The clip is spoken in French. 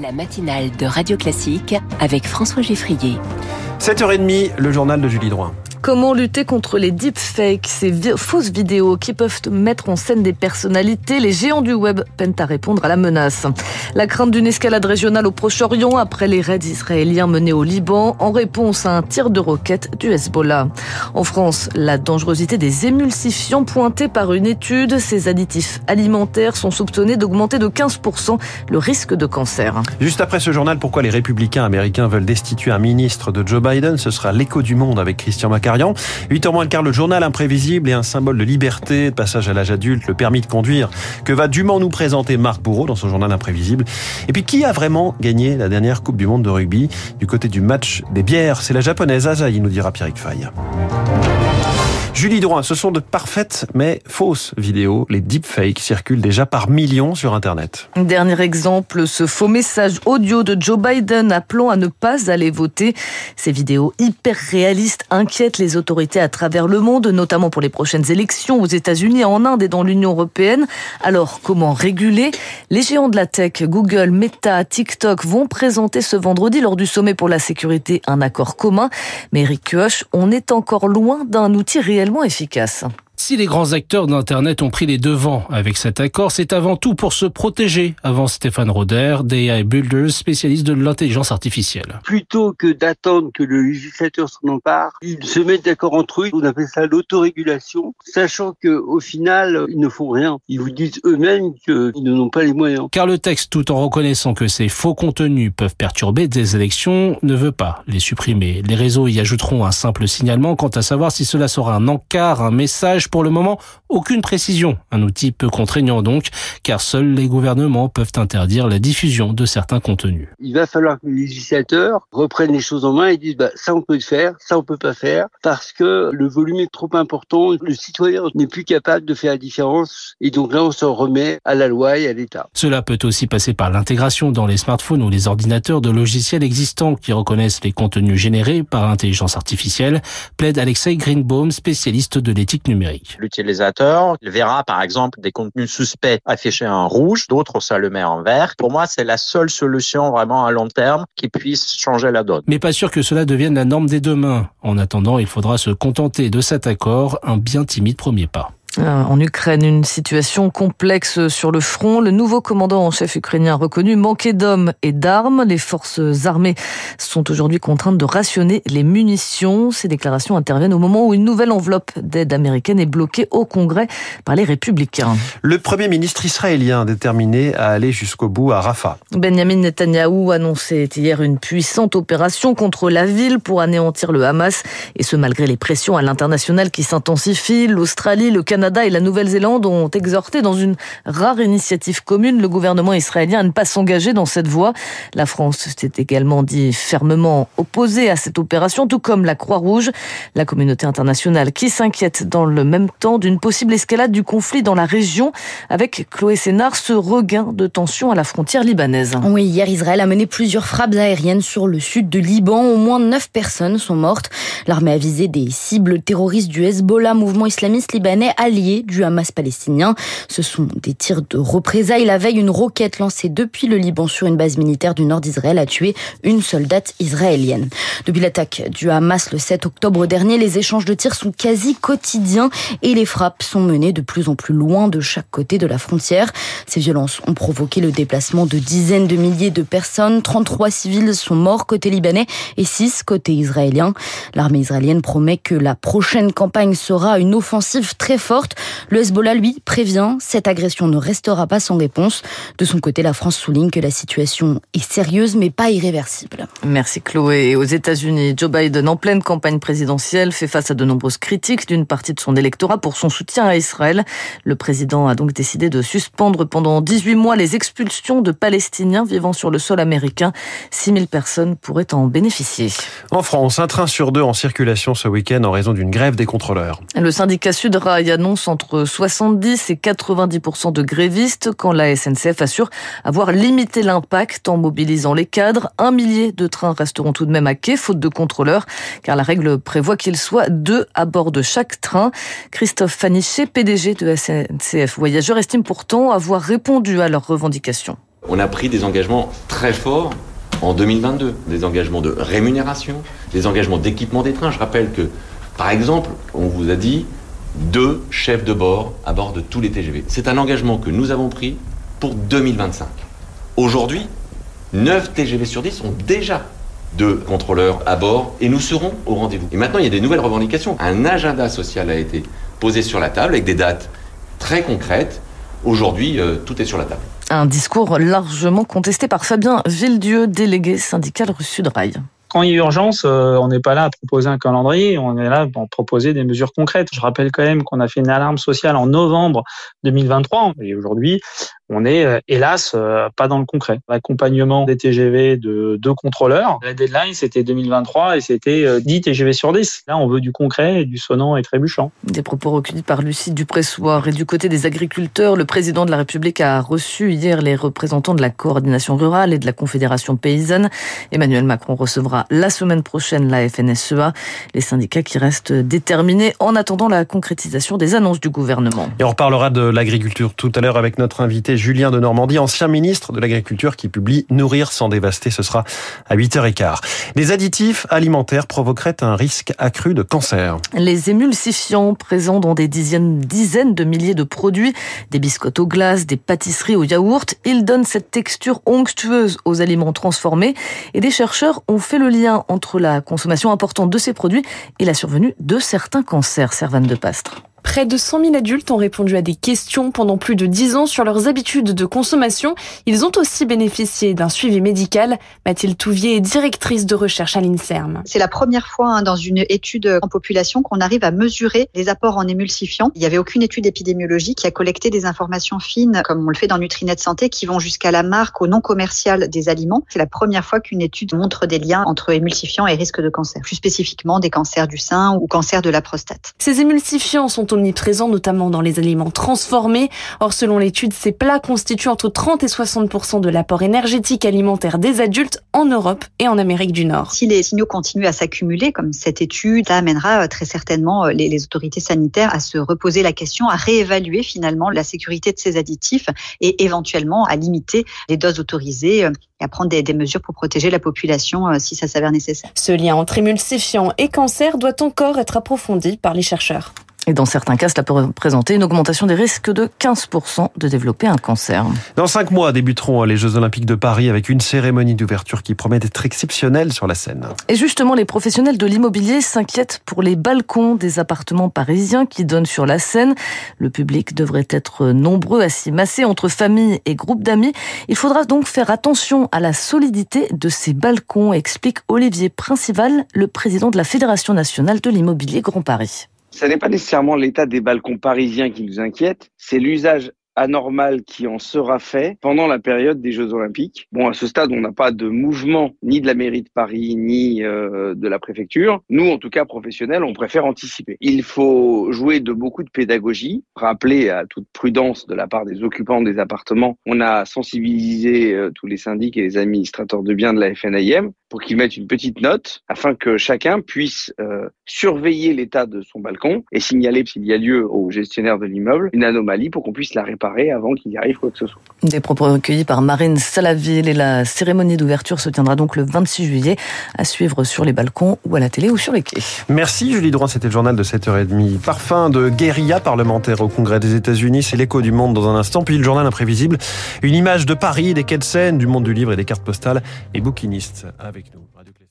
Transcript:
La matinale de Radio Classique avec François Geffrier. 7h30, le journal de Julie Droin. Comment lutter contre les deepfakes, ces fausses vidéos qui peuvent mettre en scène des personnalités Les géants du web peinent à répondre à la menace. La crainte d'une escalade régionale au Proche-Orient après les raids israéliens menés au Liban en réponse à un tir de roquette du Hezbollah. En France, la dangerosité des émulsifiants pointée par une étude. Ces additifs alimentaires sont soupçonnés d'augmenter de 15% le risque de cancer. Juste après ce journal, pourquoi les républicains américains veulent destituer un ministre de Joe Biden? Ce sera l'écho du monde avec Christian Mac 8h moins le quart, le journal imprévisible et un symbole de liberté, de passage à l'âge adulte, le permis de conduire, que va dûment nous présenter Marc Bourreau dans son journal imprévisible? Et puis, qui a vraiment gagné la dernière Coupe du Monde de rugby du côté du match des bières? C'est la japonaise Azaï, nous dira Pierrick Fay. Julie Drouin, ce sont de parfaites mais fausses vidéos. Les deepfakes circulent déjà par millions sur Internet. Dernier exemple, ce faux message audio de Joe Biden appelant à ne pas aller voter. Ces vidéos hyper réalistes inquiètent les autorités à travers le monde, notamment pour les prochaines élections aux États-Unis, en Inde et dans l'Union européenne. Alors, comment réguler? Les géants de la tech, Google, Meta, TikTok, vont présenter ce vendredi lors du sommet pour la sécurité un accord commun. Mais Eric Kioch, on est encore loin d'un outil réel efficace. Si les grands acteurs d'Internet ont pris les devants avec cet accord, c'est avant tout pour se protéger, avant Stéphane Roder, d'AI Builders, spécialiste de l'intelligence artificielle. Plutôt que d'attendre que le législateur s'en empare, ils se mettent d'accord entre eux, on appelle ça l'autorégulation, sachant que au final, ils ne font rien. Ils vous disent eux-mêmes qu'ils n'en ont pas les moyens. Car le texte, tout en reconnaissant que ces faux contenus peuvent perturber des élections, ne veut pas les supprimer. Les réseaux y ajouteront un simple signalement quant à savoir si cela sera un encart, un message pour le moment, aucune précision. Un outil peu contraignant donc, car seuls les gouvernements peuvent interdire la diffusion de certains contenus. Il va falloir que les législateurs reprennent les choses en main et disent bah, ça on peut le faire, ça on peut pas faire, parce que le volume est trop important. Le citoyen n'est plus capable de faire la différence, et donc là on s'en remet à la loi et à l'État. Cela peut aussi passer par l'intégration dans les smartphones ou les ordinateurs de logiciels existants qui reconnaissent les contenus générés par l'intelligence artificielle, plaide Alexei Greenbaum, spécialiste de l'éthique numérique. L'utilisateur verra par exemple des contenus suspects affichés en rouge, d'autres ça le met en vert. Pour moi, c'est la seule solution vraiment à long terme qui puisse changer la donne. Mais pas sûr que cela devienne la norme des demain. En attendant, il faudra se contenter de cet accord, un bien timide premier pas. Euh, en Ukraine, une situation complexe sur le front. Le nouveau commandant en chef ukrainien reconnu manquer d'hommes et d'armes. Les forces armées sont aujourd'hui contraintes de rationner les munitions. Ces déclarations interviennent au moment où une nouvelle enveloppe d'aide américaine est bloquée au Congrès par les républicains. Le premier ministre israélien déterminé à aller jusqu'au bout à Rafah. Benjamin Netanyahou annonçait hier une puissante opération contre la ville pour anéantir le Hamas. Et ce, malgré les pressions à l'international qui s'intensifient. L'Australie, le Canada, Canada et la Nouvelle-Zélande ont exhorté dans une rare initiative commune le gouvernement israélien à ne pas s'engager dans cette voie. La France s'est également dit fermement opposée à cette opération, tout comme la Croix-Rouge. La communauté internationale qui s'inquiète dans le même temps d'une possible escalade du conflit dans la région avec Chloé Sénard, ce regain de tension à la frontière libanaise. Oui, hier Israël a mené plusieurs frappes aériennes sur le sud de Liban. Au moins neuf personnes sont mortes. L'armée a visé des cibles terroristes du Hezbollah, mouvement islamiste libanais allié du Hamas palestinien. Ce sont des tirs de représailles. La veille, une roquette lancée depuis le Liban sur une base militaire du nord d'Israël a tué une soldate israélienne. Depuis l'attaque du Hamas le 7 octobre dernier, les échanges de tirs sont quasi quotidiens et les frappes sont menées de plus en plus loin de chaque côté de la frontière. Ces violences ont provoqué le déplacement de dizaines de milliers de personnes. 33 civils sont morts côté libanais et 6 côté israélien. L'armée israélienne promet que la prochaine campagne sera une offensive très forte le Hezbollah, lui, prévient, cette agression ne restera pas sans réponse. De son côté, la France souligne que la situation est sérieuse mais pas irréversible. Merci Chloé. Aux États-Unis, Joe Biden, en pleine campagne présidentielle, fait face à de nombreuses critiques d'une partie de son électorat pour son soutien à Israël. Le président a donc décidé de suspendre pendant 18 mois les expulsions de Palestiniens vivant sur le sol américain. 6000 personnes pourraient en bénéficier. En France, un train sur deux en circulation ce week-end en raison d'une grève des contrôleurs. Le syndicat Sudrail annonce entre 70 et 90% de grévistes quand la SNCF assure avoir limité l'impact en mobilisant les cadres. Un millier de trains resteront tout de même à quai, faute de contrôleurs, car la règle prévoit qu'il soit deux à bord de chaque train. Christophe Fanichet, PDG de SNCF Voyageurs, estime pourtant avoir répondu à leurs revendications. On a pris des engagements très forts en 2022, des engagements de rémunération, des engagements d'équipement des trains. Je rappelle que, par exemple, on vous a dit deux chefs de bord à bord de tous les TGV. C'est un engagement que nous avons pris pour 2025. Aujourd'hui, 9 TGV sur 10 ont déjà deux contrôleurs à bord et nous serons au rendez-vous. Et maintenant, il y a des nouvelles revendications. Un agenda social a été posé sur la table avec des dates très concrètes. Aujourd'hui, euh, tout est sur la table. Un discours largement contesté par Fabien Villedieu, délégué syndical rue Sudrail quand il y a urgence, euh, on n'est pas là à proposer un calendrier, on est là pour proposer des mesures concrètes. Je rappelle quand même qu'on a fait une alarme sociale en novembre 2023 et aujourd'hui, on est euh, hélas euh, pas dans le concret. L'accompagnement des TGV de deux contrôleurs, la deadline c'était 2023 et c'était 10 TGV sur 10. Là, on veut du concret et du sonnant et trébuchant. Des propos recueillis par Lucie Dupressoir et du côté des agriculteurs, le président de la République a reçu hier les représentants de la coordination rurale et de la Confédération paysanne. Emmanuel Macron recevra la semaine prochaine la FNSEA, les syndicats qui restent déterminés en attendant la concrétisation des annonces du gouvernement. Et on reparlera de l'agriculture tout à l'heure avec notre invité Julien de Normandie, ancien ministre de l'Agriculture qui publie Nourrir sans dévaster. Ce sera à 8h15. Les additifs alimentaires provoqueraient un risque accru de cancer. Les émulsifiants présents dans des dizaines, de milliers de produits, des biscottes aux glaces, des pâtisseries aux yaourts, ils donnent cette texture onctueuse aux aliments transformés et des chercheurs ont fait le lien entre la consommation importante de ces produits et la survenue de certains cancers, Servane de Pastre. Près de 100 000 adultes ont répondu à des questions pendant plus de 10 ans sur leurs habitudes de consommation. Ils ont aussi bénéficié d'un suivi médical. Mathilde Touvier est directrice de recherche à l'INSERM. C'est la première fois hein, dans une étude en population qu'on arrive à mesurer les apports en émulsifiants. Il n'y avait aucune étude épidémiologique qui a collecté des informations fines, comme on le fait dans Nutrinet Santé, qui vont jusqu'à la marque au non commercial des aliments. C'est la première fois qu'une étude montre des liens entre émulsifiants et risque de cancer, plus spécifiquement des cancers du sein ou cancer de la prostate. Ces émulsifiants sont omniprésents, notamment dans les aliments transformés. Or, selon l'étude, ces plats constituent entre 30 et 60% de l'apport énergétique alimentaire des adultes en Europe et en Amérique du Nord. Si les signaux continuent à s'accumuler, comme cette étude, ça amènera euh, très certainement euh, les, les autorités sanitaires à se reposer la question, à réévaluer finalement la sécurité de ces additifs et éventuellement à limiter les doses autorisées euh, et à prendre des, des, mesures pour protéger la population si ça s'avère nécessaire. Ce lien entre émulsifiants et cancer doit encore être approfondi par les chercheurs. Et dans certains cas, cela peut représenter une augmentation des risques de 15% de développer un cancer. Dans cinq mois débuteront les Jeux Olympiques de Paris avec une cérémonie d'ouverture qui promet d'être exceptionnelle sur la scène. Et justement, les professionnels de l'immobilier s'inquiètent pour les balcons des appartements parisiens qui donnent sur la Seine. Le public devrait être nombreux à s'y masser entre familles et groupes d'amis. Il faudra donc faire attention à la solidité de ces balcons, explique Olivier Principal, le président de la Fédération nationale de l'immobilier Grand Paris. Ce n'est pas nécessairement l'état des balcons parisiens qui nous inquiète, c'est l'usage anormal qui en sera fait pendant la période des Jeux Olympiques. Bon, à ce stade, on n'a pas de mouvement ni de la mairie de Paris ni euh, de la préfecture. Nous, en tout cas professionnels, on préfère anticiper. Il faut jouer de beaucoup de pédagogie, rappeler à toute prudence de la part des occupants des appartements. On a sensibilisé euh, tous les syndics et les administrateurs de biens de la FNIM pour qu'ils mettent une petite note afin que chacun puisse euh, surveiller l'état de son balcon et signaler s'il y a lieu au gestionnaire de l'immeuble une anomalie pour qu'on puisse la réparer avant qu'il y arrive quoi que ce soit. Des propos recueillis par Marine Salaville et la cérémonie d'ouverture se tiendra donc le 26 juillet à suivre sur les balcons ou à la télé ou sur les quais. Merci Julie Droit, c'était le journal de 7h30. Parfum de guérilla parlementaire au Congrès des États-Unis, c'est l'écho du monde dans un instant, puis le journal imprévisible, une image de Paris, des quais de Seine, du monde du livre et des cartes postales et bouquinistes avec nous. Radio Classique.